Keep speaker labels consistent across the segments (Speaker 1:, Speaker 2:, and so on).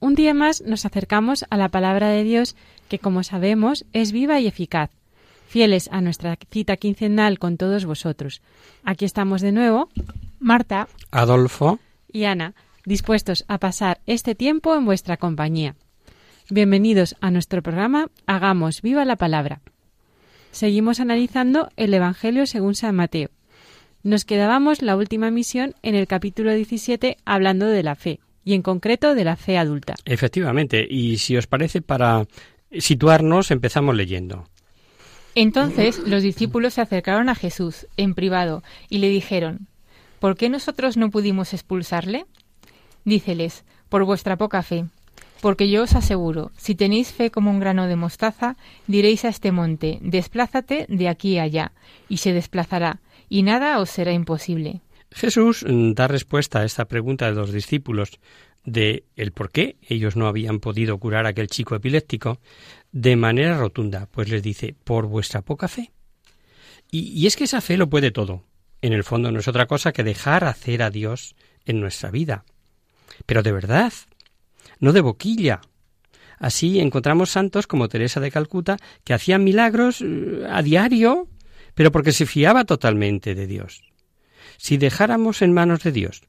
Speaker 1: un día más nos acercamos a la palabra de Dios que como sabemos es viva y eficaz, fieles a nuestra cita quincenal con todos vosotros. Aquí estamos de nuevo, Marta
Speaker 2: Adolfo,
Speaker 1: y Ana, dispuestos a pasar este tiempo en vuestra compañía. Bienvenidos a nuestro programa Hagamos viva la palabra. Seguimos analizando el Evangelio según San Mateo. Nos quedábamos la última misión en el capítulo 17 hablando de la fe, y en concreto de la fe adulta.
Speaker 2: efectivamente, y si os parece, para situarnos empezamos leyendo.
Speaker 3: Entonces los discípulos se acercaron a Jesús en privado y le dijeron, ¿Por qué nosotros no pudimos expulsarle? Díceles, por vuestra poca fe. Porque yo os aseguro, si tenéis fe como un grano de mostaza, diréis a este monte, desplázate de aquí a allá, y se desplazará, y nada os será imposible.
Speaker 2: Jesús mm, da respuesta a esta pregunta de los discípulos de el por qué ellos no habían podido curar a aquel chico epiléptico de manera rotunda, pues les dice, por vuestra poca fe. Y, y es que esa fe lo puede todo. En el fondo no es otra cosa que dejar hacer a Dios en nuestra vida. Pero de verdad, no de boquilla. Así encontramos santos como Teresa de Calcuta que hacían milagros eh, a diario, pero porque se fiaba totalmente de Dios. Si dejáramos en manos de Dios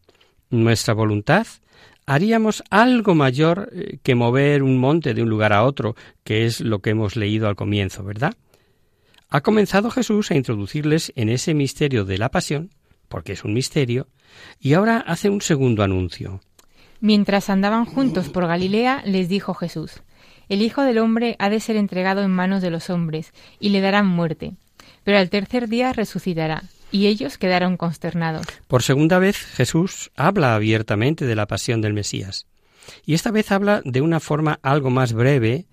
Speaker 2: nuestra voluntad, haríamos algo mayor eh, que mover un monte de un lugar a otro, que es lo que hemos leído al comienzo, ¿verdad? Ha comenzado Jesús a introducirles en ese misterio de la pasión, porque es un misterio, y ahora hace un segundo anuncio.
Speaker 3: Mientras andaban juntos por Galilea, les dijo Jesús, El Hijo del Hombre ha de ser entregado en manos de los hombres, y le darán muerte, pero al tercer día resucitará. Y ellos quedaron consternados.
Speaker 2: Por segunda vez Jesús habla abiertamente de la pasión del Mesías. Y esta vez habla de una forma algo más breve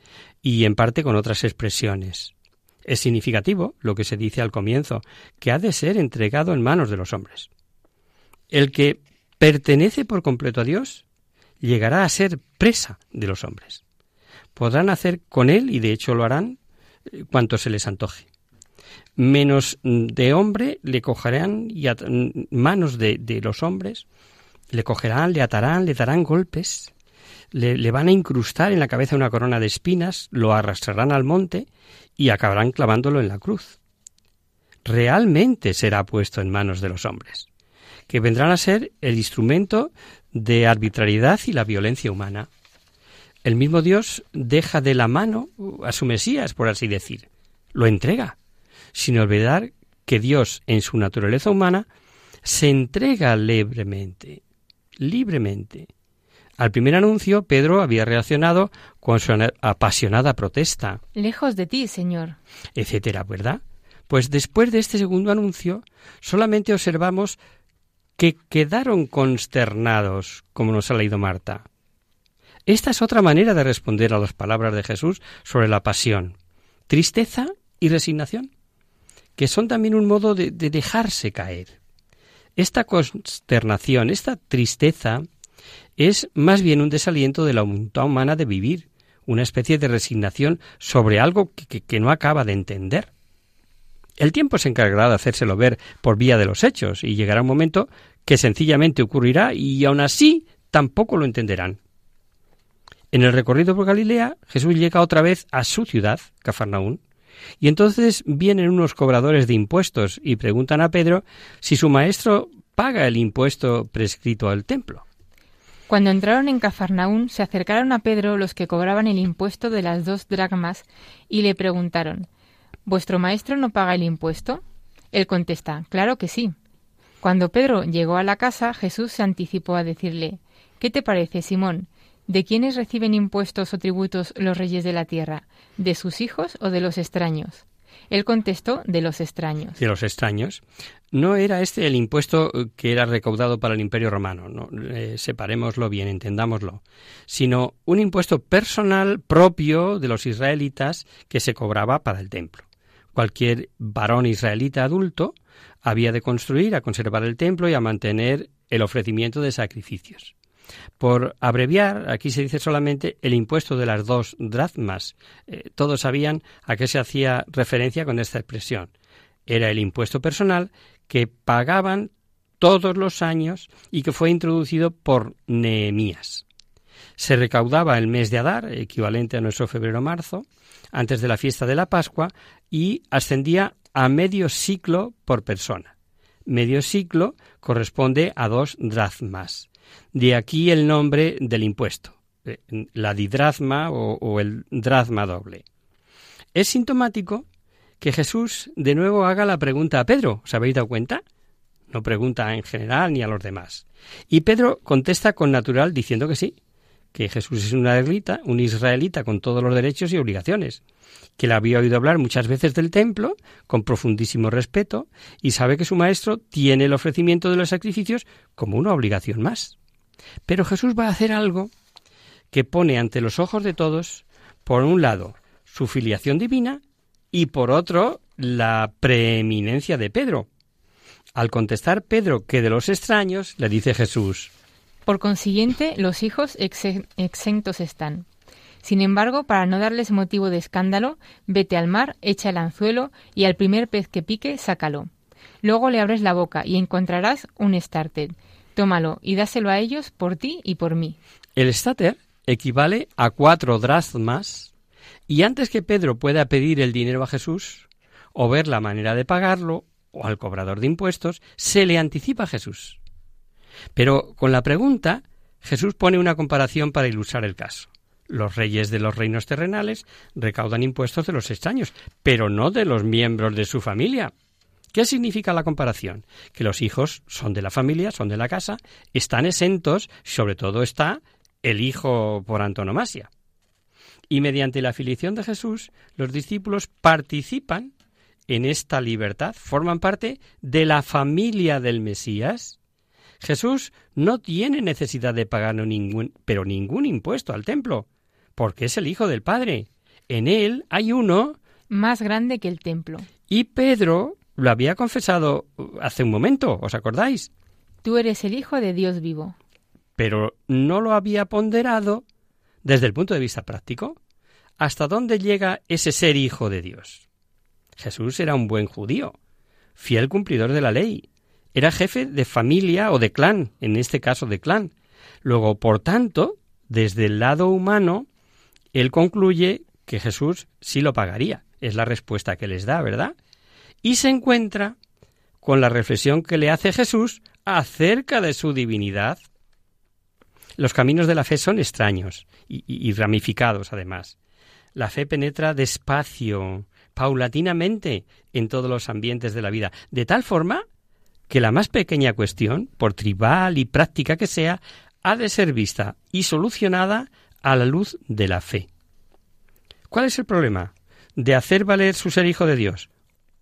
Speaker 2: y en parte con otras expresiones. Es significativo lo que se dice al comienzo, que ha de ser entregado en manos de los hombres. El que pertenece por completo a Dios llegará a ser presa de los hombres. Podrán hacer con él, y de hecho lo harán, eh, cuanto se les antoje menos de hombre le cogerán y manos de, de, los hombres, le cogerán, le atarán, le darán golpes, le, le, van a incrustar en la cabeza una corona de espinas, lo arrastrarán al monte y acabarán clavándolo en la cruz. Realmente será puesto en manos de los hombres, que vendrán a ser el instrumento de arbitrariedad y la violencia humana. El mismo Dios deja de la mano a su Mesías, por así decir, lo entrega sin olvidar que Dios, en su naturaleza humana, se entrega libremente, libremente. Al primer anuncio, Pedro había reaccionado con su apasionada protesta.
Speaker 3: Lejos de ti, Señor.
Speaker 2: etcétera, ¿verdad? Pues después de este segundo anuncio, solamente observamos que quedaron consternados, como nos ha leído Marta. Esta es otra manera de responder a las palabras de Jesús sobre la pasión. Tristeza y resignación que son también un modo de, de dejarse caer. Esta consternación, esta tristeza, es más bien un desaliento de la voluntad humana de vivir, una especie de resignación sobre algo que, que, que, no acaba de entender. El tiempo se encargará de hacérselo ver por vía de los hechos, y llegará un momento que sencillamente ocurrirá y aun así tampoco lo entenderán. En el recorrido por Galilea, Jesús llega otra vez a su ciudad, Cafarnaún, y entonces vienen unos cobradores de impuestos y preguntan a Pedro si su maestro paga el impuesto prescrito al templo.
Speaker 3: Cuando entraron en Cafarnaún, se acercaron a Pedro los que cobraban el impuesto de las dos dracmas y le preguntaron ¿Vuestro maestro no paga el impuesto? Él contesta Claro que sí. Cuando Pedro llegó a la casa, Jesús se anticipó a decirle ¿Qué te parece, Simón? ¿De quiénes reciben impuestos o tributos los reyes de la tierra? ¿De sus hijos o de los extraños? Él contestó de los extraños.
Speaker 2: De los extraños. No era este el impuesto que era recaudado para el Imperio Romano, no, eh, separémoslo bien, entendámoslo, sino un impuesto personal propio de los israelitas que se cobraba para el templo. Cualquier varón israelita adulto había de construir, a conservar el templo y a mantener el ofrecimiento de sacrificios. Por abreviar, aquí se dice solamente el impuesto de las dos dracmas. Eh, todos sabían a qué se hacía referencia con esta expresión. Era el impuesto personal que pagaban todos los años y que fue introducido por Nehemías. Se recaudaba el mes de Adar, equivalente a nuestro febrero-marzo, antes de la fiesta de la Pascua, y ascendía a medio ciclo por persona. Medio ciclo corresponde a dos dracmas. De aquí el nombre del impuesto, eh, la didrazma o, el dracma doble. Es sintomático que Jesús de nuevo haga la pregunta a Pedro. ¿Os habéis dado cuenta? No pregunta en general ni a los demás. Y Pedro contesta con natural diciendo que sí, que Jesús es un israelita, un israelita con todos los derechos y obligaciones, que le había oído hablar muchas veces del templo, con profundísimo respeto, y sabe que su maestro tiene el ofrecimiento de los sacrificios como una obligación más. Pero Jesús va a hacer algo que pone ante los ojos de todos, por un lado, su filiación divina y por otro, la preeminencia de Pedro. Al contestar Pedro que de los extraños, le dice Jesús,
Speaker 3: Por consiguiente, los hijos exentos están. Sin embargo, para no darles motivo de escándalo, vete al mar, echa el anzuelo y al primer pez que pique, sácalo. Luego le abres la boca y encontrarás un estarted. Tómalo y dáselo a ellos por ti y por mí.
Speaker 2: El estáter equivale a cuatro dracmas y antes que Pedro pueda pedir el dinero a Jesús o ver la manera de pagarlo o al cobrador de impuestos, se le anticipa a Jesús. Pero con la pregunta, Jesús pone una comparación para ilustrar el caso. Los reyes de los reinos terrenales recaudan impuestos de los extraños, pero no de los miembros de su familia. ¿Qué significa la comparación? Que los hijos son de la familia, son de la casa, están exentos, sobre todo está el hijo por antonomasia. Y mediante la afiliación de Jesús, los discípulos participan en esta libertad, forman parte de la familia del Mesías. Jesús no tiene necesidad de pagar ningún, pero ningún impuesto al templo, porque es el Hijo del Padre. En él hay uno
Speaker 3: más grande que el templo.
Speaker 2: Y Pedro lo había confesado hace un momento, ¿os acordáis?
Speaker 3: Tú eres el Hijo de Dios vivo.
Speaker 2: Pero no lo había ponderado desde el punto de vista práctico. ¿Hasta dónde llega ese ser hijo de Dios? Jesús era un buen judío, fiel cumplidor de la ley. Era jefe de familia o de clan, en este caso de clan. Luego, por tanto, desde el lado humano, él concluye que Jesús sí lo pagaría. Es la respuesta que les da, ¿verdad? y se encuentra con la reflexión que le hace Jesús acerca de su divinidad. Los caminos de la fe son extraños y, y, ramificados, además. La fe penetra despacio, paulatinamente, en todos los ambientes de la vida, de tal forma que la más pequeña cuestión, por tribal y práctica que sea, ha de ser vista y solucionada a la luz de la fe. ¿Cuál es el problema? De hacer valer su ser hijo de Dios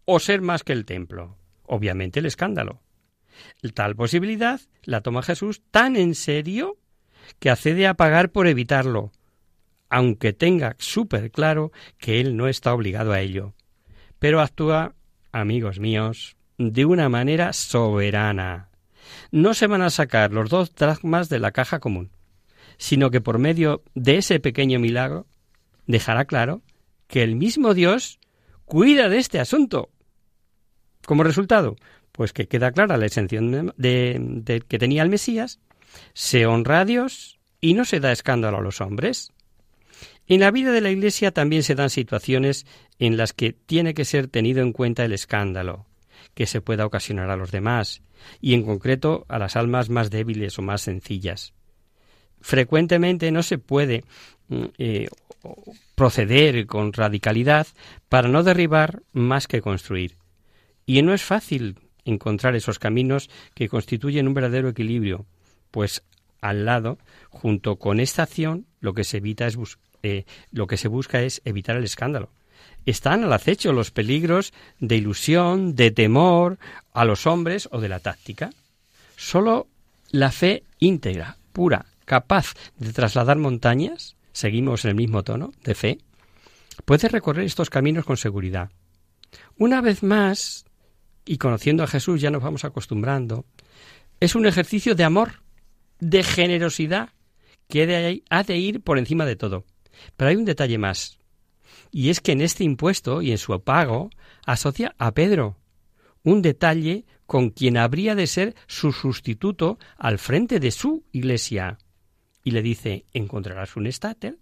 Speaker 2: o ser más que el templo. Obviamente el escándalo. Tal posibilidad la toma Jesús tan en serio que accede a pagar por evitarlo, aunque tenga súper claro que él no está obligado a ello. Pero actúa, amigos míos, de una manera soberana. No se van a sacar los dos dracmas de la caja común, sino que por medio de ese pequeño milagro dejará claro que el mismo Dios cuida de este asunto. Como resultado, pues que queda clara la exención de, que tenía el Mesías, se honra a Dios y no se da escándalo a los hombres. En la vida de la Iglesia también se dan situaciones en las que tiene que ser tenido en cuenta el escándalo que se pueda ocasionar a los demás, y en concreto a las almas más débiles o más sencillas. Frecuentemente no se puede mm, eh, proceder con radicalidad para no derribar más que construir. Y no es fácil encontrar esos caminos que constituyen un verdadero equilibrio, pues al lado, junto con esta acción, lo que se evita es eh, lo que se busca es evitar el escándalo. Están al acecho los peligros de ilusión, de temor a los hombres o de la táctica. Solo la fe íntegra, pura, capaz de trasladar montañas, seguimos en el mismo tono de fe, puede recorrer estos caminos con seguridad. Una vez más, y conociendo a Jesús ya nos vamos acostumbrando, es un ejercicio de amor, de generosidad, que ha de ir por encima de todo. Pero hay un detalle más, y es que en este impuesto y en su pago asocia a Pedro, un detalle con quien habría de ser su sustituto al frente de su iglesia. Y le dice, encontrarás un estáter,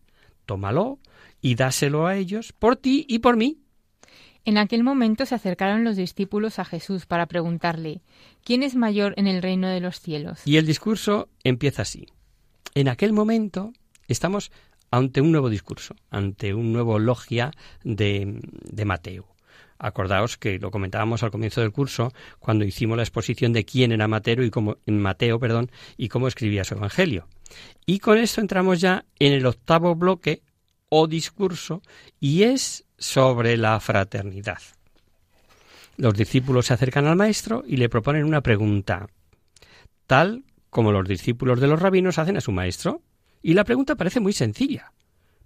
Speaker 2: tómalo y dáselo a ellos por ti y por mí.
Speaker 3: En aquel momento se acercaron los discípulos a Jesús para preguntarle, ¿quién es mayor en el reino de los cielos?
Speaker 2: Y el discurso empieza así. En aquel momento estamos ante un nuevo discurso, ante un nuevo logia de, de Mateo. Acordaos que lo comentábamos al comienzo del curso cuando hicimos la exposición de quién era Mateo y cómo, Mateo, perdón, y cómo escribía su evangelio. Y con esto entramos ya en el octavo bloque o discurso y es sobre la fraternidad. Los discípulos se acercan al maestro y le proponen una pregunta, tal como los discípulos de los rabinos hacen a su maestro. Y la pregunta parece muy sencilla,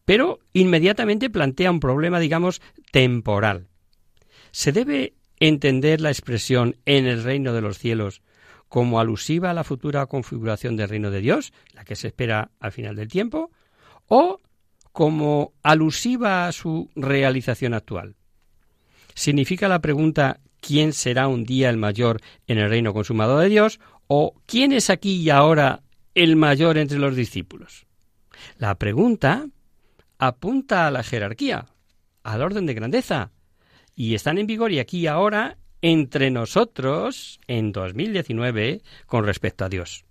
Speaker 2: pero inmediatamente plantea un problema, digamos, temporal. ¿Se debe entender la expresión en el reino de los cielos como alusiva a la futura configuración del reino de Dios, la que se espera al final del tiempo, o como alusiva a su realización actual. ¿Significa la pregunta quién será un día el mayor en el reino consumado de Dios o quién es aquí y ahora el mayor entre los discípulos? La pregunta apunta a la jerarquía, al orden de grandeza, y están en vigor y aquí ahora entre nosotros en 2019 con respecto a Dios.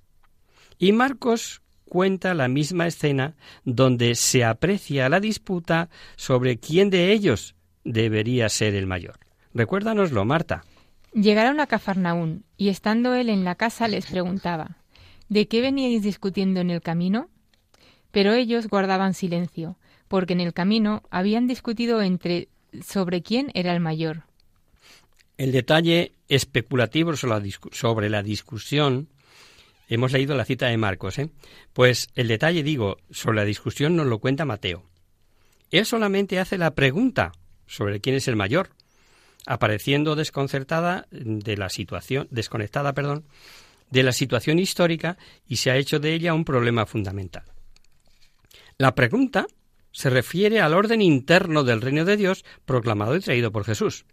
Speaker 2: Y Marcos cuenta la misma escena donde se aprecia la disputa sobre quién de ellos debería ser el mayor. Recuérdanoslo, Marta.
Speaker 3: Llegaron a Cafarnaún y estando él en la casa les preguntaba ¿De qué veníais discutiendo en el camino? Pero ellos guardaban silencio, porque en el camino habían discutido entre sobre quién era el mayor.
Speaker 2: El detalle especulativo sobre la discusión Hemos leído la cita de Marcos, ¿eh? Pues el detalle, digo, sobre la discusión nos lo cuenta Mateo. Él solamente hace la pregunta sobre quién es el mayor, apareciendo desconcertada de la situación, desconectada, perdón, de la situación histórica y se ha hecho de ella un problema fundamental. La pregunta se refiere al orden interno del reino de Dios proclamado y traído por Jesús,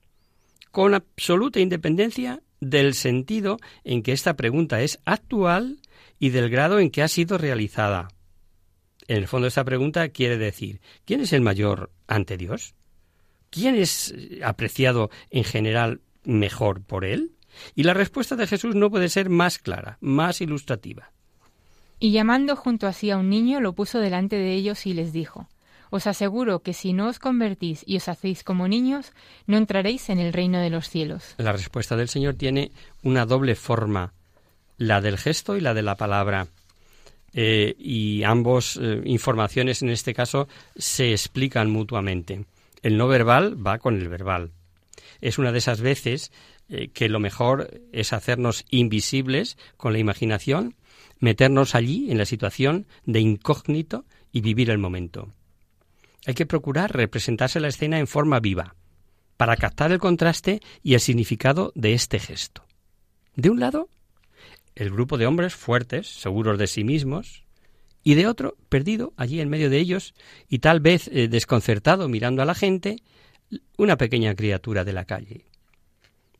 Speaker 2: con absoluta independencia del sentido en que esta pregunta es actual y del grado en que ha sido realizada. En el fondo esta pregunta quiere decir, ¿quién es el mayor ante Dios? ¿Quién es apreciado en general mejor por él? Y la respuesta de Jesús no puede ser más clara, más ilustrativa.
Speaker 3: Y llamando junto a sí a un niño, lo puso delante de ellos y les dijo, os aseguro que si no os convertís y os hacéis como niños, no entraréis en el reino de los cielos.
Speaker 2: La respuesta del Señor tiene una doble forma, la del gesto y la de la palabra. Eh, y ambos eh, informaciones en este caso se explican mutuamente. El no verbal va con el verbal. Es una de esas veces eh, que lo mejor es hacernos invisibles con la imaginación, meternos allí en la situación de incógnito y vivir el momento. Hay que procurar representarse la escena en forma viva, para captar el contraste y el significado de este gesto. De un lado, el grupo de hombres fuertes, seguros de sí mismos, y de otro, perdido allí en medio de ellos y tal vez eh, desconcertado mirando a la gente, una pequeña criatura de la calle.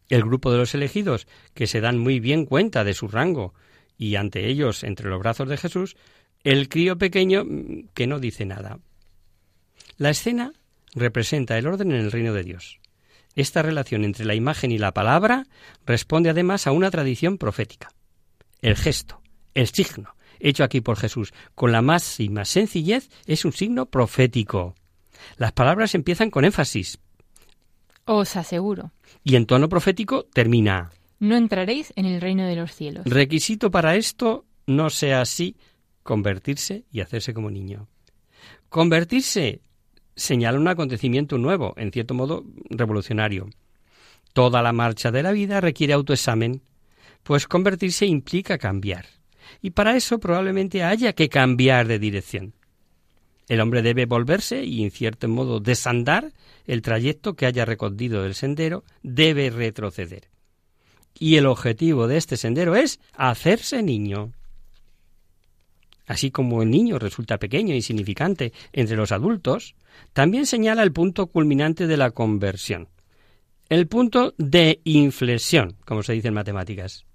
Speaker 2: El grupo de los elegidos, que se dan muy bien cuenta de su rango, y ante ellos, entre los brazos de Jesús, el crío pequeño mm, que no dice nada, la escena representa el orden en el reino de Dios. Esta relación entre la imagen y la palabra responde además a una tradición profética. El gesto, el signo, hecho aquí por Jesús, con la máxima sencillez, es un signo profético. Las palabras empiezan con énfasis.
Speaker 3: Os aseguro.
Speaker 2: Y en tono profético termina.
Speaker 3: No entraréis en el reino de los cielos.
Speaker 2: Requisito para esto no sea así convertirse y hacerse como niño. Convertirse señala un acontecimiento nuevo, en cierto modo revolucionario. Toda la marcha de la vida requiere autoexamen, pues convertirse implica cambiar. Y para eso probablemente haya que cambiar de dirección. El hombre debe volverse y, en cierto modo, desandar el trayecto que haya recorrido del sendero, debe retroceder. Y el objetivo de este sendero es hacerse niño. Así como el niño resulta pequeño e insignificante entre los adultos, también señala el punto culminante de la conversión, el punto de inflexión, como se dice en matemáticas.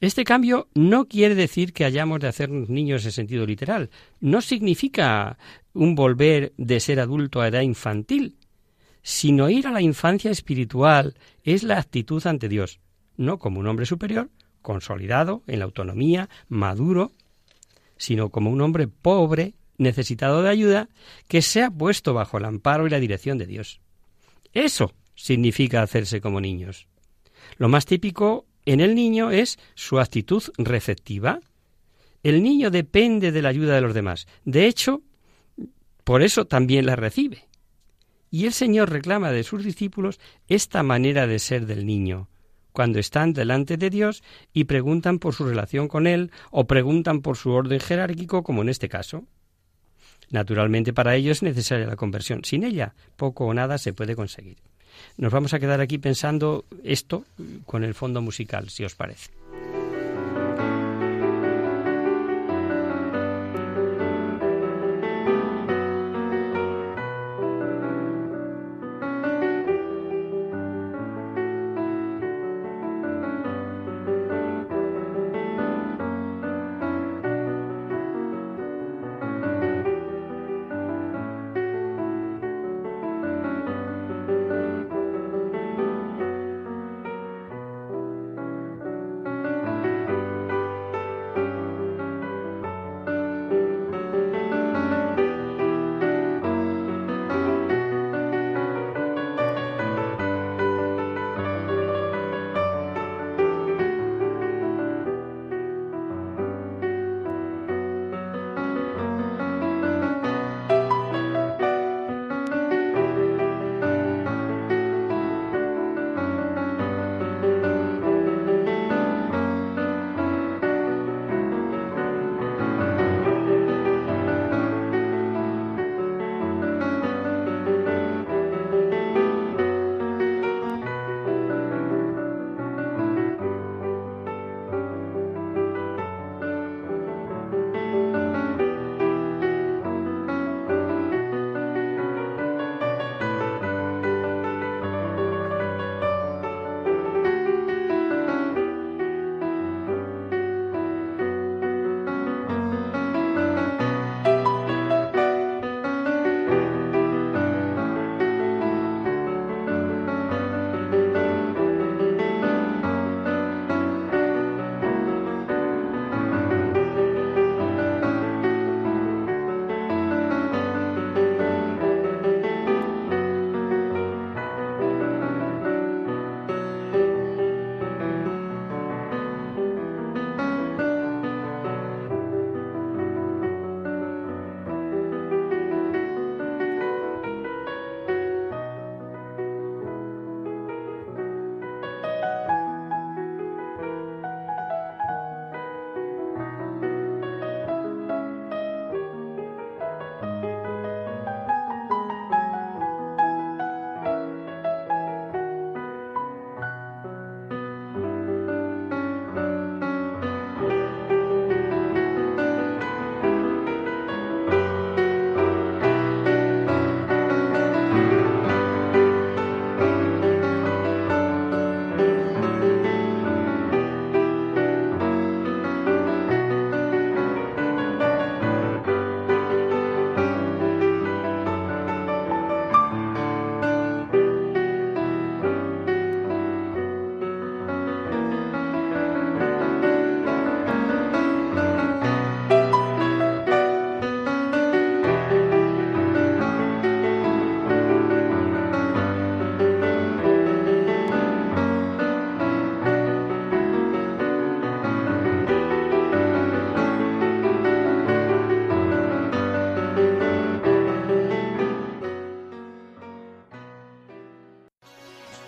Speaker 2: Este cambio no quiere decir que hayamos de hacernos niños en sentido literal, no significa un volver de ser adulto a edad infantil, sino ir a la infancia espiritual es la actitud ante Dios, no como un hombre superior, consolidado en la autonomía, maduro, sino como un hombre pobre, necesitado de ayuda, que se ha puesto bajo el amparo y la dirección de Dios. Eso significa hacerse como niños. Lo más típico en el niño es su actitud receptiva. El niño depende de la ayuda de los demás. De hecho, por eso también la recibe. Y el Señor reclama de sus discípulos esta manera de ser del niño, cuando están delante de Dios y preguntan por su relación con Él o preguntan por su orden jerárquico, como en este caso. Naturalmente para ello es necesaria la conversión. Sin ella, poco o nada se puede conseguir. Nos vamos a quedar aquí pensando esto con el fondo musical, si os parece.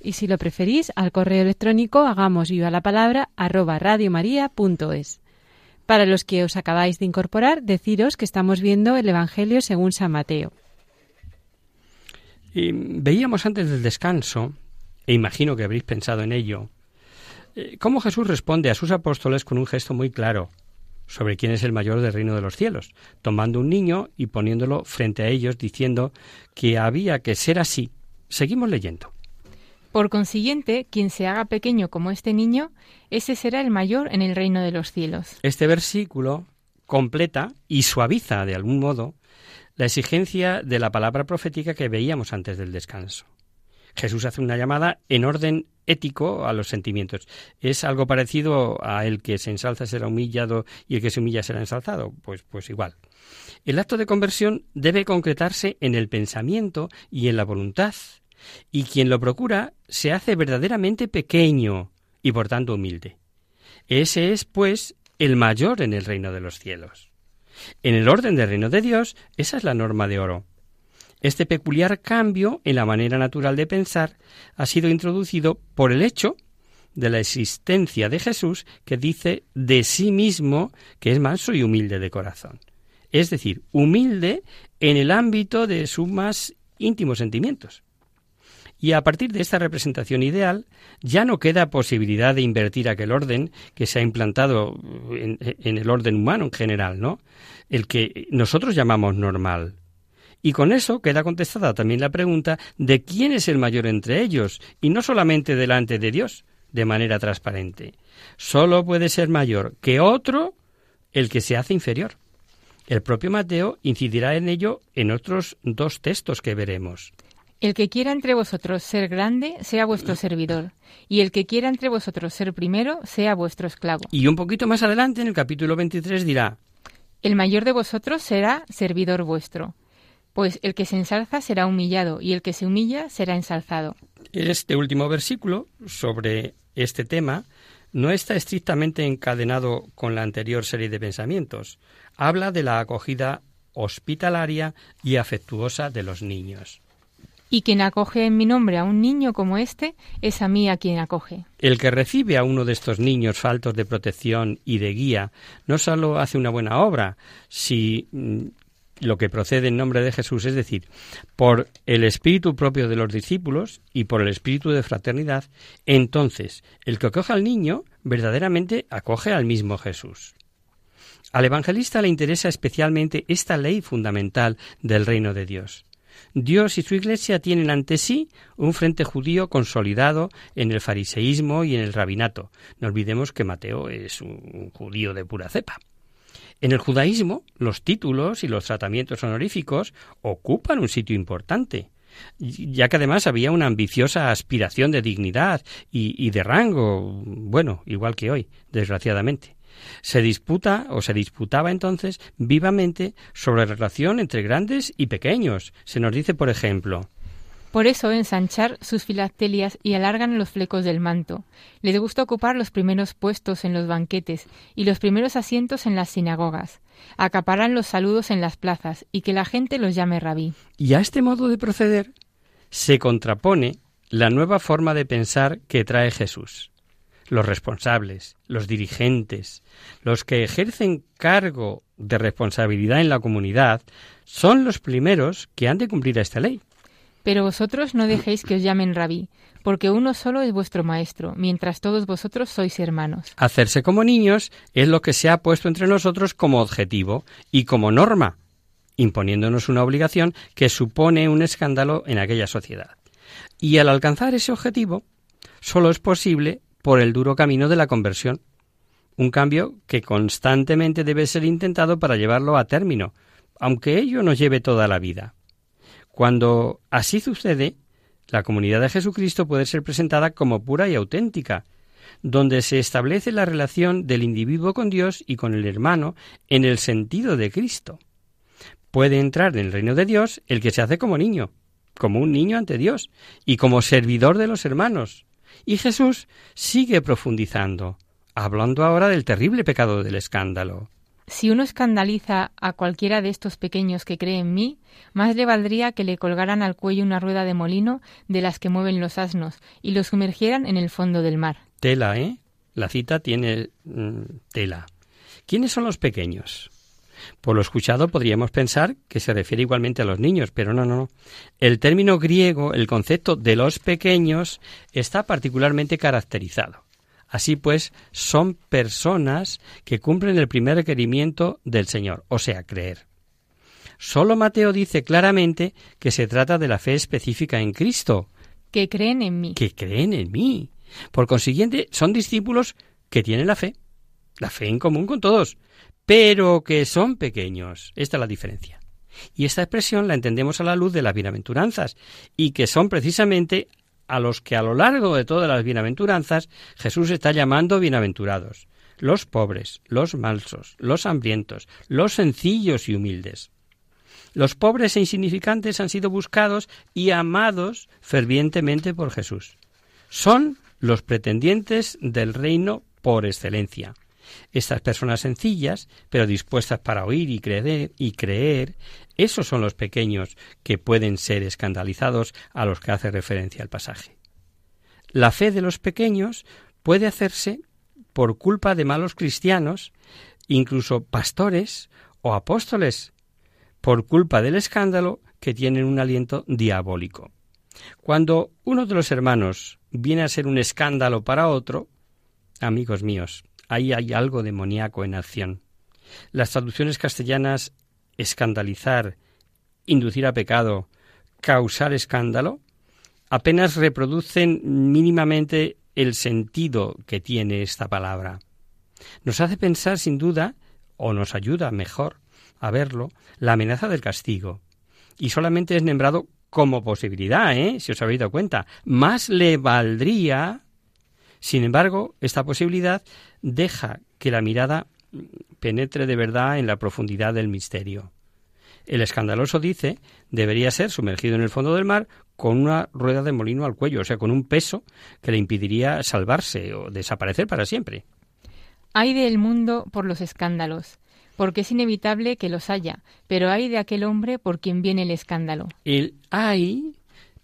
Speaker 1: y si lo preferís, al correo electrónico hagamos viva la palabra arroba radiomaria.es. Para los que os acabáis de incorporar, deciros que estamos viendo el Evangelio según San Mateo.
Speaker 2: Veíamos antes del descanso, e imagino que habréis pensado en ello, eh, cómo Jesús responde a sus apóstoles con un gesto muy claro sobre quién es el mayor del reino de los cielos, tomando un niño y poniéndolo frente a ellos, diciendo que había que ser así. Seguimos leyendo.
Speaker 3: Por consiguiente, quien se haga pequeño como este niño, ese será el mayor en el reino de los cielos.
Speaker 2: Este versículo completa y suaviza de algún modo la exigencia de la palabra profética que veíamos antes del descanso. Jesús hace una llamada en orden ético a los sentimientos. ¿Es algo parecido a el que se ensalza será humillado y el que se humilla será ensalzado? Pues, pues igual. El acto de conversión debe concretarse en el pensamiento y en la voluntad, y quien lo procura se hace verdaderamente pequeño y por tanto humilde. Ese es, pues, el mayor en el reino de los cielos. En el orden del reino de Dios, esa es la norma de oro. Este peculiar cambio en la manera natural de pensar ha sido introducido por el hecho de la existencia de Jesús que dice de sí mismo que es manso y humilde de corazón. Es decir, humilde en el ámbito de sus más íntimos sentimientos. Y a partir de esta representación ideal, ya no queda posibilidad de invertir aquel orden que se ha implantado en, en, el orden humano en general, ¿no? El que nosotros llamamos normal. Y con eso queda contestada también la pregunta de quién es el mayor entre ellos, y no solamente delante de Dios, de manera transparente. Solo puede ser mayor que otro el que se hace inferior. El propio Mateo incidirá en ello en otros dos textos que veremos.
Speaker 3: El que quiera entre vosotros ser grande, sea vuestro servidor, y el que quiera entre vosotros ser primero, sea vuestro esclavo.
Speaker 2: Y un poquito más adelante, en el capítulo 23, dirá,
Speaker 3: El mayor de vosotros será servidor vuestro, pues el que se ensalza será humillado, y el que se humilla será ensalzado.
Speaker 2: Este último versículo, sobre este tema, no está estrictamente encadenado con la anterior serie de pensamientos. Habla de la acogida hospitalaria y afectuosa de los niños.
Speaker 3: Y quien acoge en mi nombre a un niño como este, es a mí a quien acoge.
Speaker 2: El que recibe a uno de estos niños faltos de protección y de guía no solo hace una buena obra, si mm, lo que procede en nombre de Jesús, es decir, por el espíritu propio de los discípulos y por el espíritu de fraternidad, entonces el que acoge al niño verdaderamente acoge al mismo Jesús. Al evangelista le interesa especialmente esta ley fundamental del reino de Dios. Dios y su Iglesia tienen ante sí un frente judío consolidado en el fariseísmo y en el rabinato. No olvidemos que Mateo es un judío de pura cepa. En el judaísmo, los títulos y los tratamientos honoríficos ocupan un sitio importante, ya que además había una ambiciosa aspiración de dignidad y, y de rango, bueno, igual que hoy, desgraciadamente. Se disputa o se disputaba entonces vivamente sobre la relación entre grandes y pequeños. Se nos dice, por ejemplo,
Speaker 3: por eso ensanchar sus filactelias y alargan los flecos del manto. Les gusta ocupar los primeros puestos en los banquetes y los primeros asientos en las sinagogas. Acaparan los saludos en las plazas y que la gente los llame rabí.
Speaker 2: Y a este modo de proceder se contrapone la nueva forma de pensar que trae Jesús los responsables, los dirigentes, los que ejercen cargo de responsabilidad en la comunidad, son los primeros que han de cumplir esta ley.
Speaker 3: Pero vosotros no dejéis que os llamen rabí, porque uno solo es vuestro maestro, mientras todos vosotros sois hermanos.
Speaker 2: Hacerse como niños es lo que se ha puesto entre nosotros como objetivo y como norma, imponiéndonos una obligación que supone un escándalo en aquella sociedad. Y al alcanzar ese objetivo, solo es posible por el duro camino de la conversión, un cambio que constantemente debe ser intentado para llevarlo a término, aunque ello nos lleve toda la vida. Cuando así sucede, la comunidad de Jesucristo puede ser presentada como pura y auténtica, donde se establece la relación del individuo con Dios y con el hermano en el sentido de Cristo. Puede entrar en el reino de Dios el que se hace como niño, como un niño ante Dios y como servidor de los hermanos. Y Jesús sigue profundizando, hablando ahora del terrible pecado del escándalo.
Speaker 3: Si uno escandaliza a cualquiera de estos pequeños que cree en mí, más le valdría que le colgaran al cuello una rueda de molino de las que mueven los asnos y lo sumergieran en el fondo del mar.
Speaker 2: Tela, ¿eh? La cita tiene mm, tela. ¿Quiénes son los pequeños? Por lo escuchado podríamos pensar que se refiere igualmente a los niños, pero no, no, no. El término griego, el concepto de los pequeños, está particularmente caracterizado. Así pues, son personas que cumplen el primer requerimiento del Señor, o sea, creer. Solo Mateo dice claramente que se trata de la fe específica en Cristo.
Speaker 3: Que creen en mí.
Speaker 2: Que creen en mí. Por consiguiente, son discípulos que tienen la fe, la fe en común con todos, pero que son pequeños. Esta es la diferencia. Y esta expresión la entendemos a la luz de las bienaventuranzas, y que son precisamente a los que a lo largo de todas las bienaventuranzas Jesús está llamando bienaventurados, los pobres, los mansos, los hambrientos, los sencillos y humildes. Los pobres e insignificantes han sido buscados y amados fervientemente por Jesús. Son los pretendientes del reino por excelencia. Estas personas sencillas, pero dispuestas para oír y creer, y creer, esos son los pequeños que pueden ser escandalizados a los que hace referencia el pasaje. La fe de los pequeños puede hacerse por culpa de malos cristianos, incluso pastores o apóstoles, por culpa del escándalo que tienen un aliento diabólico. Cuando uno de los hermanos viene a ser un escándalo para otro, amigos míos, ahí hay algo demoníaco en acción. Las traducciones castellanas escandalizar, inducir a pecado, causar escándalo, apenas reproducen mínimamente el sentido que tiene esta palabra. Nos hace pensar sin duda, o nos ayuda mejor a verlo, la amenaza del castigo. Y solamente es nombrado como posibilidad, ¿eh? si os habéis dado cuenta. Más le valdría. Sin embargo, esta posibilidad deja que la mirada penetre de verdad en la profundidad del misterio. El escandaloso dice debería ser sumergido en el fondo del mar con una rueda de molino al cuello, o sea, con un peso que le impediría salvarse o desaparecer para siempre.
Speaker 3: Hay del mundo por los escándalos, porque es inevitable que los haya, pero hay de aquel hombre por quien viene el escándalo.
Speaker 2: El hay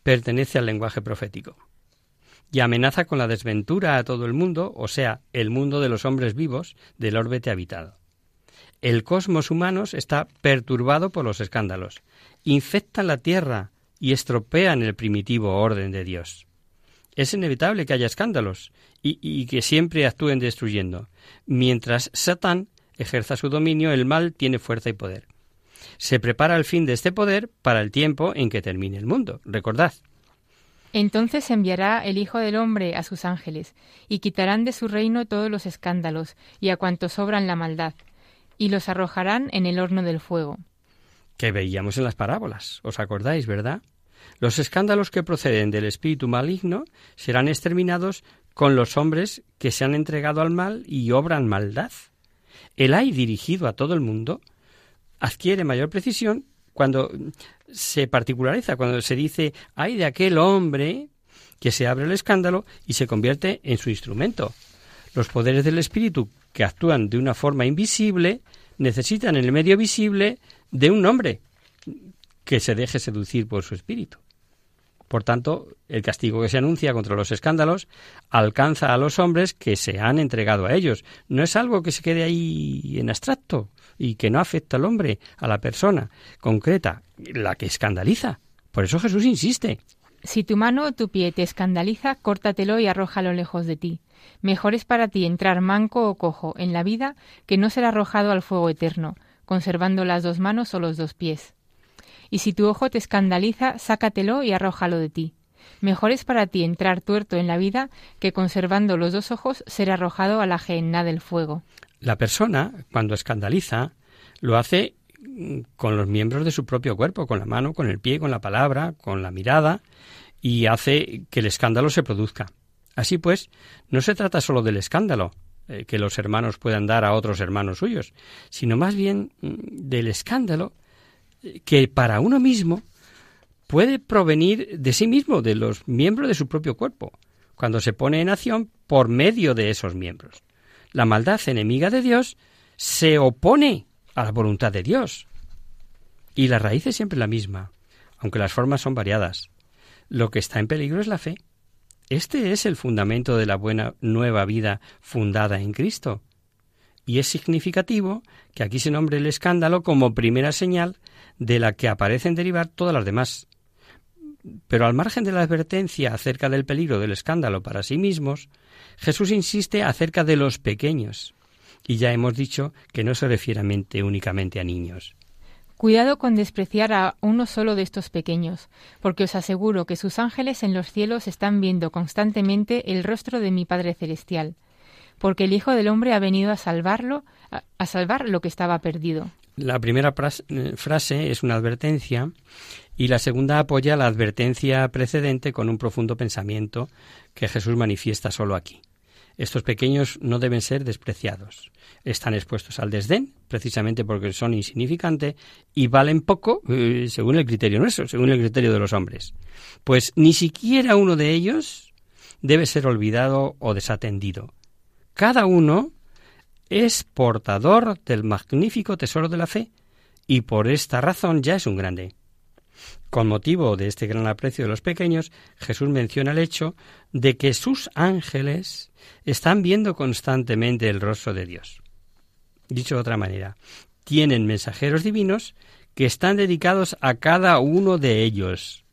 Speaker 2: pertenece al lenguaje profético y amenaza con la desventura a todo el mundo, o sea, el mundo de los hombres vivos del órbete habitado. El cosmos humano está perturbado por los escándalos, infectan la tierra y estropean el primitivo orden de Dios. Es inevitable que haya escándalos y, que siempre actúen destruyendo. Mientras Satán ejerza su dominio, el mal tiene fuerza y poder. Se prepara el fin de este poder para el tiempo en que termine el mundo. Recordad,
Speaker 3: entonces enviará el Hijo del Hombre a sus ángeles, y quitarán de su reino todos los escándalos, y a cuantos sobran la maldad, y los arrojarán en el horno del fuego.
Speaker 2: Que veíamos en las parábolas, ¿os acordáis, verdad? Los escándalos que proceden del espíritu maligno serán exterminados con los hombres que se han entregado al mal y obran maldad. El ay dirigido a todo el mundo adquiere mayor precisión cuando se particulariza, cuando se dice ay de aquel hombre que se abre el escándalo y se convierte en su instrumento. Los poderes del espíritu que actúan de una forma invisible necesitan en el medio visible de un hombre que se deje seducir por su espíritu. Por tanto, el castigo que se anuncia contra los escándalos alcanza a los hombres que se han entregado a ellos. No es algo que se quede ahí en abstracto y que no afecta al hombre, a la persona concreta, la que escandaliza. Por eso Jesús insiste.
Speaker 3: Si tu mano o tu pie te escandaliza, córtatelo y arrójalo lejos de ti. Mejor es para ti entrar manco o cojo en la vida que no ser arrojado al fuego eterno, conservando las dos manos o los dos pies. Y si tu ojo te escandaliza, sácatelo y arrójalo de ti. Mejor es para ti entrar tuerto en la vida que conservando los dos ojos ser arrojado a la gehenna del fuego.
Speaker 2: La persona, cuando escandaliza, lo hace mm, con los miembros de su propio cuerpo, con la mano, con el pie, con la palabra, con la mirada, y hace que el escándalo se produzca. Así pues, no se trata solo del escándalo eh, que los hermanos puedan dar a otros hermanos suyos, sino más bien mm, del escándalo eh, que para uno mismo puede provenir de sí mismo, de los miembros de su propio cuerpo, cuando se pone en acción por medio de esos miembros. La maldad enemiga de Dios se opone a la voluntad de Dios. Y la raíz es siempre la misma, aunque las formas son variadas. Lo que está en peligro es la fe. Este es el fundamento de la buena nueva vida fundada en Cristo. Y es significativo que aquí se nombre el escándalo como primera señal de la que aparecen derivar todas las demás. Pero al margen de la advertencia acerca del peligro del escándalo para sí mismos, Jesús insiste acerca de los pequeños. Y ya hemos dicho que no se refiere únicamente a niños.
Speaker 3: Cuidado con despreciar a uno solo de estos pequeños, porque os aseguro que sus ángeles en los cielos están viendo constantemente el rostro de mi Padre Celestial, porque el Hijo del Hombre ha venido a salvarlo, a, salvar lo que estaba perdido.
Speaker 2: La primera eh, frase es una advertencia y la segunda apoya la advertencia precedente con un profundo pensamiento que Jesús manifiesta solo aquí. Estos pequeños no deben ser despreciados. Están expuestos al desdén, precisamente porque son insignificantes y valen poco eh, según el criterio nuestro, según el criterio de los hombres. Pues ni siquiera uno de ellos debe ser olvidado o desatendido. Cada uno es portador del magnífico tesoro de la fe y por esta razón ya es un grande. Con motivo de este gran aprecio de los pequeños, Jesús menciona el hecho de que sus ángeles están viendo constantemente el rostro de Dios. Dicho de otra manera, tienen mensajeros divinos que están dedicados a cada uno de ellos.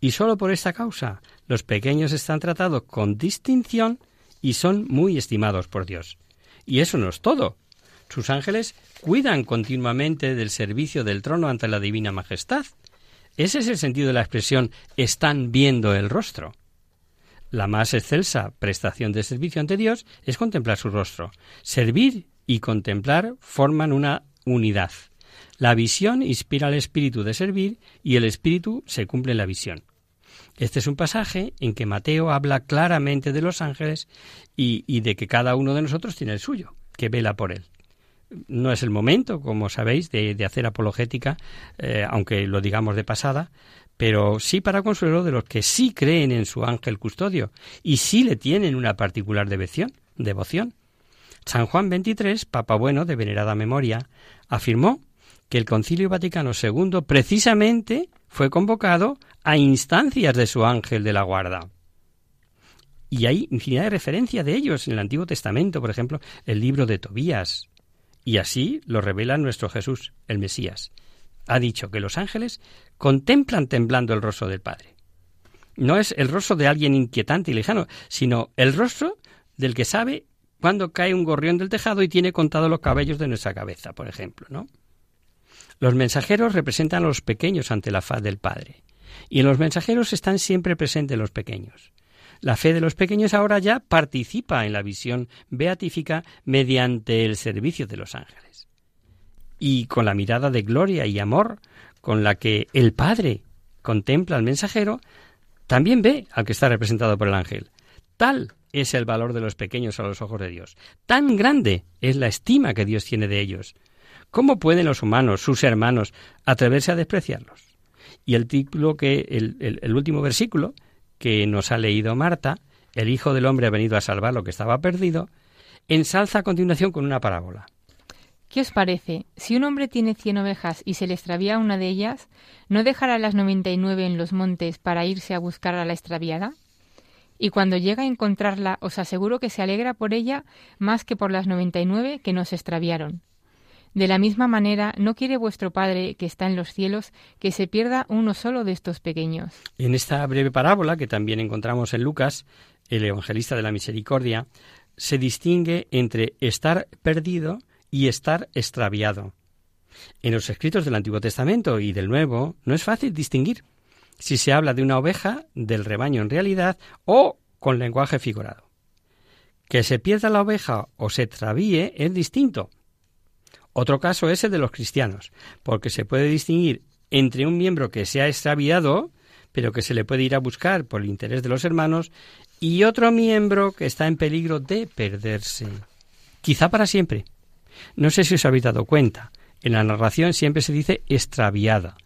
Speaker 2: Y sólo por esta causa, los pequeños están tratados con distinción y son muy estimados por Dios. Y eso no es todo. Sus ángeles cuidan continuamente del servicio del trono ante la divina majestad ese es el sentido de la expresión están viendo el rostro. La más excelsa prestación de servicio ante Dios es contemplar su rostro. Servir y contemplar forman una unidad. La visión inspira al espíritu de servir y el espíritu se cumple en la visión. Este es un pasaje en que Mateo habla claramente de los ángeles y, de que cada uno de nosotros tiene el suyo, que vela por él no es el momento, como sabéis, de, hacer apologética, eh, aunque lo digamos de pasada, pero sí para consuelo de los que sí creen en su ángel custodio y sí le tienen una particular devoción. devoción. San Juan XXIII, Papa Bueno de venerada memoria, afirmó que el Concilio Vaticano II precisamente fue convocado a instancias de su ángel de la guarda. Y hay infinidad de referencias de ellos en el Antiguo Testamento, por ejemplo, el libro de Tobías, y así lo revela nuestro Jesús, el Mesías. Ha dicho que los ángeles contemplan temblando el rostro del Padre. No es el rostro de alguien inquietante y lejano, sino el rostro del que sabe cuándo cae un gorrión del tejado y tiene contado los cabellos de nuestra cabeza, por ejemplo, ¿no? Los mensajeros representan a los pequeños ante la faz del Padre. Y en los mensajeros están siempre presentes los pequeños. La fe de los pequeños ahora ya participa en la visión beatífica mediante el servicio de los ángeles. Y con la mirada de gloria y amor con la que el Padre contempla al mensajero, también ve al que está representado por el ángel. Tal es el valor de los pequeños a los ojos de Dios. Tan grande es la estima que Dios tiene de ellos. ¿Cómo pueden los humanos, sus hermanos, atreverse a despreciarlos? Y el título que el, último versículo que nos ha leído Marta, el Hijo del Hombre ha venido a salvar lo que estaba perdido, ensalza a continuación con una parábola.
Speaker 3: ¿Qué os parece? Si un hombre tiene cien ovejas y se le extravía una de ellas, ¿no dejará las noventa y nueve en los montes para irse a buscar a la extraviada? Y cuando llega a encontrarla, os aseguro que se alegra por ella más que por las noventa y nueve que nos extraviaron. De la misma manera, no quiere vuestro Padre que está en los cielos que se pierda uno solo de estos pequeños.
Speaker 2: En esta breve parábola, que también encontramos en Lucas, el evangelista de la misericordia, se distingue entre estar perdido y estar extraviado. En los escritos del Antiguo Testamento y del Nuevo no es fácil distinguir si se habla de una oveja del rebaño en realidad o con lenguaje figurado. Que se pierda la oveja o se extravíe es distinto, otro caso es el de los cristianos, porque se puede distinguir entre un miembro que se ha extraviado, pero que se le puede ir a buscar por el interés de los hermanos, y otro miembro que está en peligro de perderse, quizá para siempre. No sé si os habéis dado cuenta, en la narración siempre se dice extraviada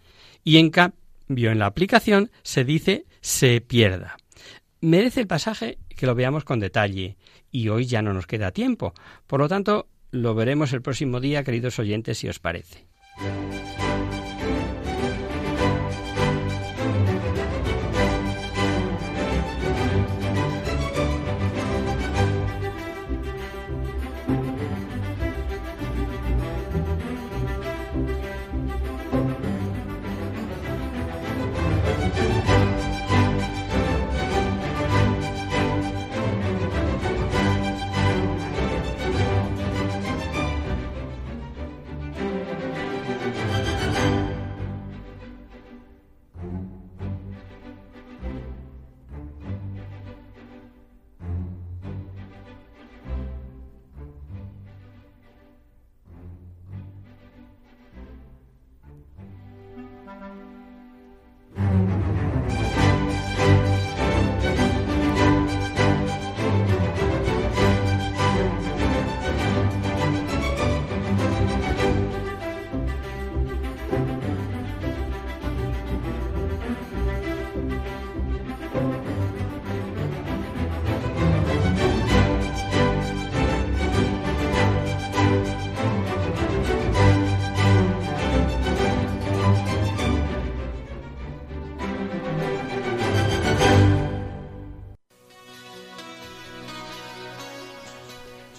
Speaker 2: y en cambio en la aplicación se dice se pierda. Merece el pasaje que lo veamos con detalle y hoy ya no nos queda tiempo. Por lo tanto, lo veremos el próximo día, queridos oyentes, si os parece.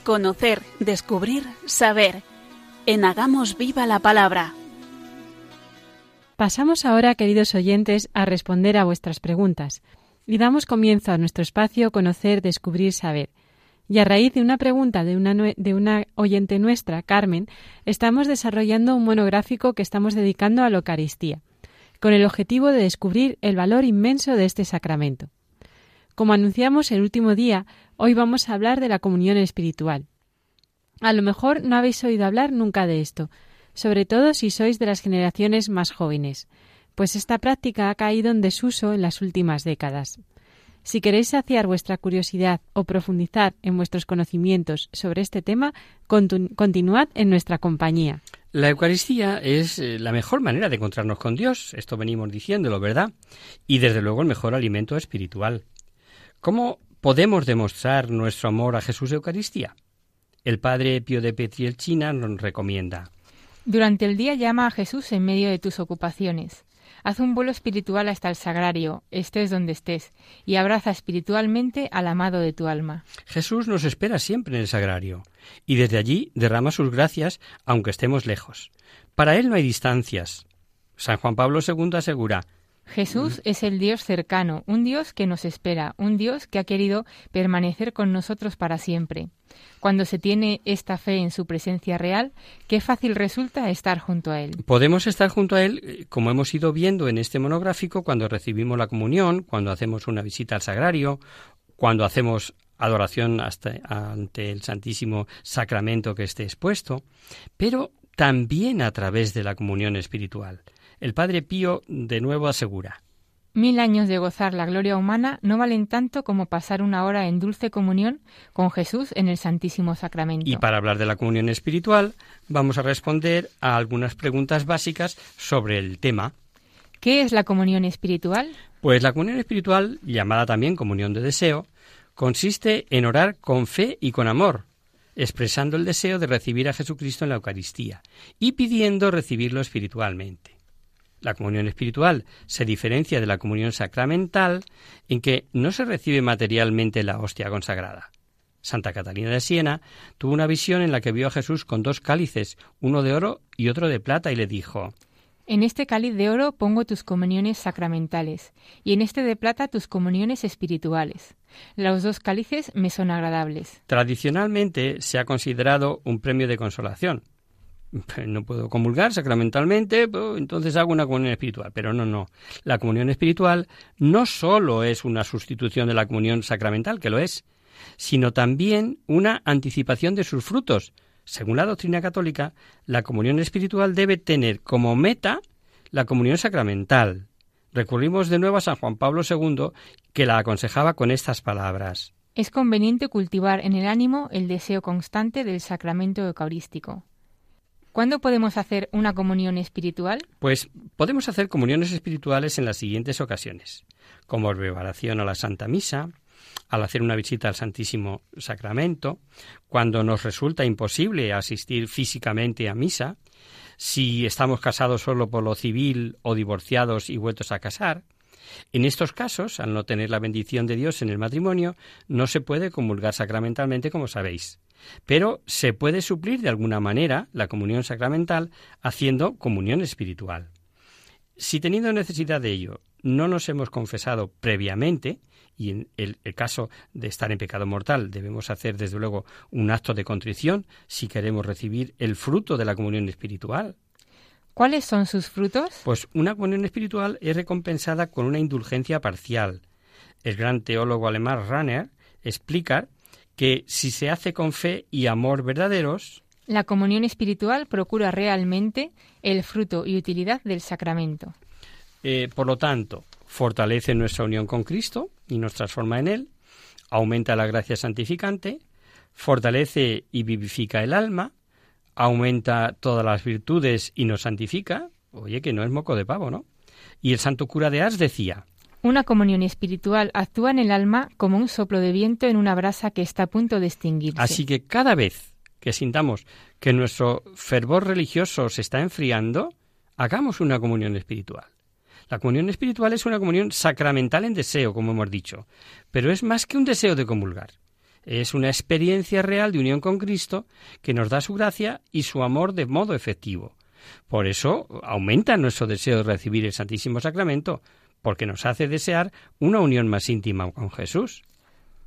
Speaker 4: Conocer, descubrir, saber. En Hagamos Viva la Palabra.
Speaker 1: Pasamos ahora, queridos oyentes, a responder a vuestras preguntas. Y damos comienzo a nuestro espacio Conocer, Descubrir, Saber. Y a raíz de una pregunta de una, de una oyente nuestra, Carmen, estamos desarrollando un monográfico que estamos dedicando a la Eucaristía, con el objetivo de descubrir el valor inmenso de este sacramento. Como anunciamos el último día, hoy vamos a hablar de la comunión espiritual. A lo mejor no habéis oído hablar nunca de esto, sobre todo si sois de las generaciones más jóvenes, pues esta práctica ha caído en desuso en las últimas décadas. Si queréis saciar vuestra curiosidad o profundizar en vuestros conocimientos sobre este tema, continuad en nuestra compañía.
Speaker 2: La Eucaristía es eh, la mejor manera de encontrarnos con Dios, esto venimos diciéndolo, ¿verdad? Y desde luego el mejor alimento espiritual. ¿Cómo podemos demostrar nuestro amor a Jesús de Eucaristía? El padre Pío de Petrielchina nos recomienda.
Speaker 3: Durante el día llama a Jesús en medio de tus ocupaciones. Haz un vuelo espiritual hasta el sagrario, estés donde estés, y abraza espiritualmente al amado de tu alma.
Speaker 2: Jesús nos espera siempre en el sagrario, y desde allí derrama sus gracias aunque estemos lejos. Para Él no hay distancias. San Juan Pablo II asegura,
Speaker 3: Jesús es el Dios cercano, un Dios que nos espera, un Dios que ha querido permanecer con nosotros para siempre. Cuando se tiene esta fe en su presencia real, qué fácil resulta estar junto a Él.
Speaker 2: Podemos estar junto a Él, eh, como hemos ido viendo en este monográfico, cuando recibimos la comunión, cuando hacemos una visita al sagrario, cuando hacemos adoración hasta, ante el Santísimo Sacramento que esté expuesto, pero también a través de la comunión espiritual. El Padre Pío de nuevo asegura.
Speaker 3: Mil años de gozar la gloria humana no valen tanto como pasar una hora en dulce comunión con Jesús en el Santísimo Sacramento.
Speaker 2: Y para hablar de la comunión espiritual, vamos a responder a algunas preguntas básicas sobre el tema.
Speaker 3: ¿Qué es la comunión espiritual?
Speaker 2: Pues la comunión espiritual, llamada también comunión de deseo, consiste en orar con fe y con amor, expresando el deseo de recibir a Jesucristo en la Eucaristía y pidiendo recibirlo espiritualmente. La comunión espiritual se diferencia de la comunión sacramental en que no se recibe materialmente la hostia consagrada. Santa Catalina de Siena tuvo una visión en la que vio a Jesús con dos cálices, uno de oro y otro de plata, y le dijo
Speaker 3: En este cáliz de oro pongo tus comuniones sacramentales, y en este de plata tus comuniones espirituales. Los dos cálices me son agradables.
Speaker 2: Tradicionalmente se ha considerado un premio de consolación, no puedo comulgar sacramentalmente, entonces hago una comunión espiritual. Pero no, no. La comunión espiritual no solo es una sustitución de la comunión sacramental, que lo es, sino también una anticipación de sus frutos. Según la doctrina católica, la comunión espiritual debe tener como meta la comunión sacramental. Recurrimos de nuevo a San Juan Pablo II, que la aconsejaba con estas palabras.
Speaker 3: Es conveniente cultivar en el ánimo el deseo constante del sacramento eucarístico. ¿Cuándo podemos hacer una comunión espiritual?
Speaker 2: Pues podemos hacer comuniones espirituales en las siguientes ocasiones, como preparación a la Santa Misa, al hacer una visita al Santísimo Sacramento, cuando nos resulta imposible asistir físicamente a misa, si estamos casados solo por lo civil o divorciados y vueltos a casar. En estos casos, al no tener la bendición de Dios en el matrimonio, no se puede comulgar sacramentalmente, como sabéis. Pero se puede suplir de alguna manera la comunión sacramental haciendo comunión espiritual. Si teniendo necesidad de ello no nos hemos confesado previamente, y en el, caso de estar en pecado mortal debemos hacer desde luego un acto de contrición si queremos recibir el fruto de la comunión espiritual.
Speaker 3: ¿Cuáles son sus frutos?
Speaker 2: Pues una comunión espiritual es recompensada con una indulgencia parcial. El gran teólogo alemán Ranner explica que si se hace con fe y amor verdaderos,
Speaker 3: la comunión espiritual procura realmente el fruto y utilidad del sacramento.
Speaker 2: Eh, por lo tanto, fortalece nuestra unión con Cristo y nos transforma en Él, aumenta la gracia santificante, fortalece y vivifica el alma, aumenta todas las virtudes y nos santifica. Oye, que no es moco de pavo, ¿no? Y el santo cura de Ars decía,
Speaker 3: una comunión espiritual actúa en el alma como un soplo de viento en una brasa que está a punto de extinguirse.
Speaker 2: Así que cada vez que sintamos que nuestro fervor religioso se está enfriando, hagamos una comunión espiritual. La comunión espiritual es una comunión sacramental en deseo, como hemos dicho, pero es más que un deseo de comulgar. Es una experiencia real de unión con Cristo que nos da su gracia y su amor de modo efectivo. Por eso aumenta nuestro deseo de recibir el Santísimo Sacramento, porque nos hace desear una unión más íntima con Jesús.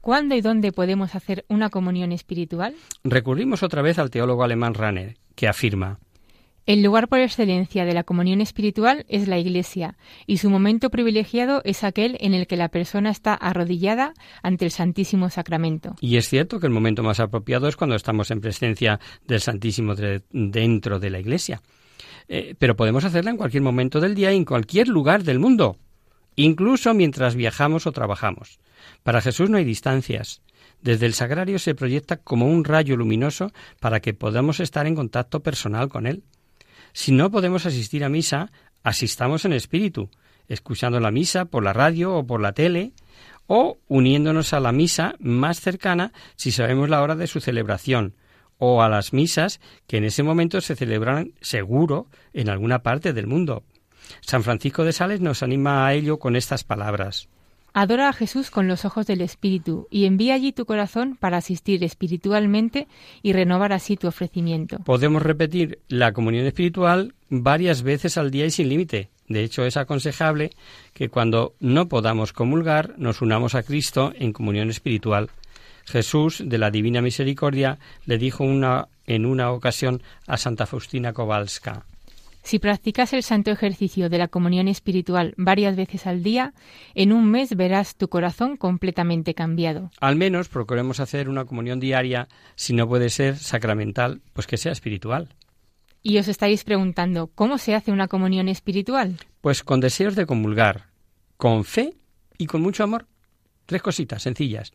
Speaker 3: ¿Cuándo y dónde podemos hacer una comunión espiritual?
Speaker 2: Recurrimos otra vez al teólogo alemán Ranner, que afirma
Speaker 3: el lugar por excelencia de la comunión espiritual es la Iglesia, y su momento privilegiado es aquel en el que la persona está arrodillada ante el Santísimo Sacramento.
Speaker 2: Y es cierto que el momento más apropiado es cuando estamos en presencia del Santísimo dentro de la Iglesia. Eh, pero podemos hacerla en cualquier momento del día y en cualquier lugar del mundo, incluso mientras viajamos o trabajamos. Para Jesús no hay distancias. Desde el sagrario se proyecta como un rayo luminoso para que podamos estar en contacto personal con Él. Si no podemos asistir a misa, asistamos en espíritu, escuchando la misa por la radio o por la tele, o uniéndonos a la misa más cercana si sabemos la hora de su celebración, o a las misas que en ese momento se celebran seguro en alguna parte del mundo. San Francisco de Sales nos anima a ello con estas palabras.
Speaker 3: Adora a Jesús con los ojos del Espíritu y envía allí tu corazón para asistir espiritualmente y renovar así tu ofrecimiento.
Speaker 2: Podemos repetir la comunión espiritual varias veces al día y sin límite. De hecho, es aconsejable que cuando no podamos comulgar nos unamos a Cristo en comunión espiritual. Jesús, de la Divina Misericordia, le dijo una, en una ocasión a Santa Faustina Kowalska
Speaker 3: si practicas el santo ejercicio de la comunión espiritual varias veces al día, en un mes verás tu corazón completamente cambiado.
Speaker 2: Al menos procuremos hacer una comunión diaria, si no puede ser sacramental, pues que sea espiritual.
Speaker 3: Y os estáis preguntando, ¿cómo se hace una comunión espiritual?
Speaker 2: Pues con deseos de comulgar, con fe y con mucho amor. Tres cositas sencillas.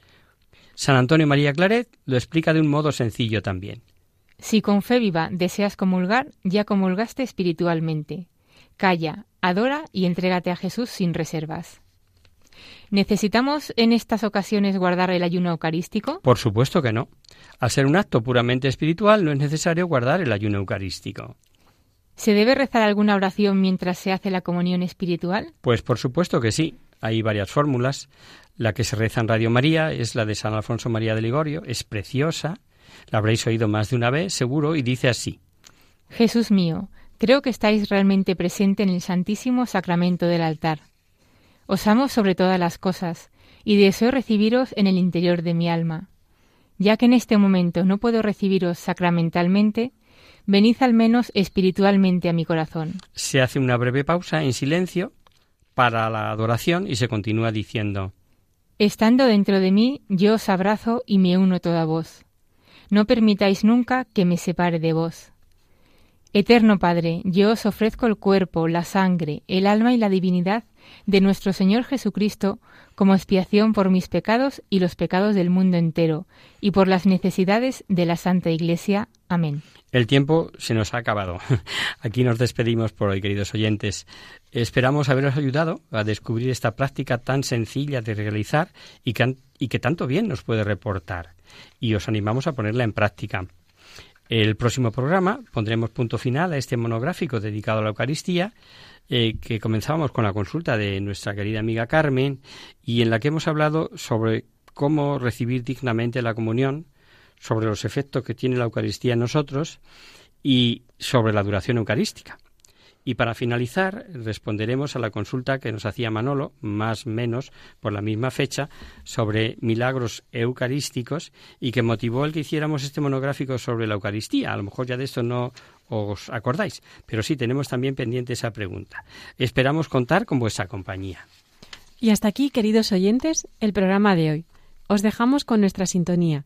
Speaker 2: San Antonio María Claret lo explica de un modo sencillo también.
Speaker 3: Si con fe viva deseas comulgar, ya comulgaste espiritualmente. Calla, adora y entrégate a Jesús sin reservas. ¿Necesitamos en estas ocasiones guardar el ayuno eucarístico?
Speaker 2: Por supuesto que no. Al ser un acto puramente espiritual no es necesario guardar el ayuno eucarístico.
Speaker 3: ¿Se debe rezar alguna oración mientras se hace la comunión espiritual?
Speaker 2: Pues por supuesto que sí. Hay varias fórmulas. La que se reza en Radio María es la de San Alfonso María de Ligorio. Es preciosa la habréis oído más de una vez, seguro, y dice así.
Speaker 3: Jesús mío, creo que estáis realmente presente en el Santísimo Sacramento del altar. Os amo sobre todas las cosas, y deseo recibiros en el interior de mi alma. Ya que en este momento no puedo recibiros sacramentalmente, venid al menos espiritualmente a mi corazón.
Speaker 2: Se hace una breve pausa en silencio para la adoración y se continúa diciendo
Speaker 3: Estando dentro de mí, yo os abrazo y me uno toda voz. No permitáis nunca que me separe de vos. Eterno Padre, yo os ofrezco el cuerpo, la sangre, el alma y la divinidad de nuestro Señor Jesucristo como expiación por mis pecados y los pecados del mundo entero, y por las necesidades de la Santa Iglesia. Amén.
Speaker 2: El tiempo se nos ha acabado. Aquí nos despedimos por hoy, queridos oyentes. Esperamos haberos ayudado a descubrir esta práctica tan sencilla de realizar y que, tanto bien nos puede reportar. Y os animamos a ponerla en práctica. El próximo programa pondremos punto final a este monográfico dedicado a la Eucaristía, eh, que comenzábamos con la consulta de nuestra querida amiga Carmen y en la que hemos hablado sobre cómo recibir dignamente la comunión, sobre los efectos que tiene la Eucaristía en nosotros y sobre la duración eucarística. Y para finalizar, responderemos a la consulta que nos hacía Manolo, más o menos por la misma fecha, sobre milagros eucarísticos y que motivó el que hiciéramos este monográfico sobre la Eucaristía. A lo mejor ya de esto no os acordáis, pero sí tenemos también pendiente esa pregunta. Esperamos contar con vuestra compañía.
Speaker 1: Y hasta aquí, queridos oyentes, el programa de hoy. Os dejamos con nuestra sintonía.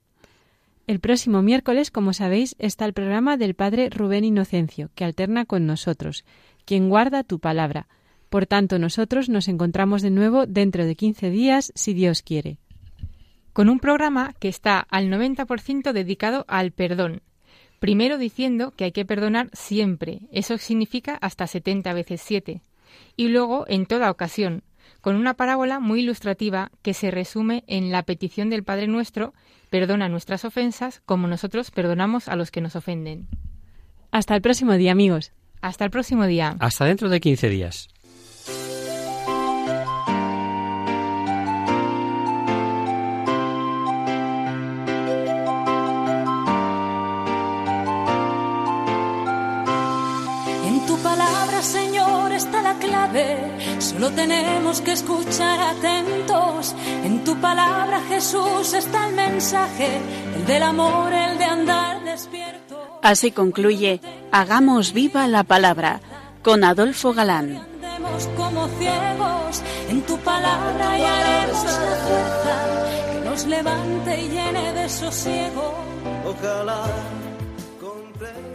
Speaker 1: El próximo miércoles, como sabéis, está el programa del Padre Rubén Inocencio, que alterna con nosotros, quien guarda tu palabra por tanto, nosotros nos encontramos de nuevo dentro de 15 días, si Dios quiere.
Speaker 3: Con un programa que está al 90% dedicado al perdón. Primero diciendo que hay que perdonar siempre, eso significa hasta 70 veces 7. Y luego en toda ocasión, con una parábola muy ilustrativa que se resume en la petición del Padre Nuestro, perdona nuestras ofensas como nosotros perdonamos a los que nos ofenden.
Speaker 1: Hasta el próximo día, amigos.
Speaker 3: Hasta el próximo día.
Speaker 2: Hasta dentro de 15 días.
Speaker 5: Solo tenemos que escuchar atentos. En tu palabra, Jesús, está el mensaje, el del amor, el de andar despierto.
Speaker 4: Así concluye Hagamos viva la palabra con Adolfo Galán.
Speaker 5: como ciegos, en tu palabra y haremos la fuerza que nos levante y llene de sosiego.
Speaker 6: Ojalá comprendamos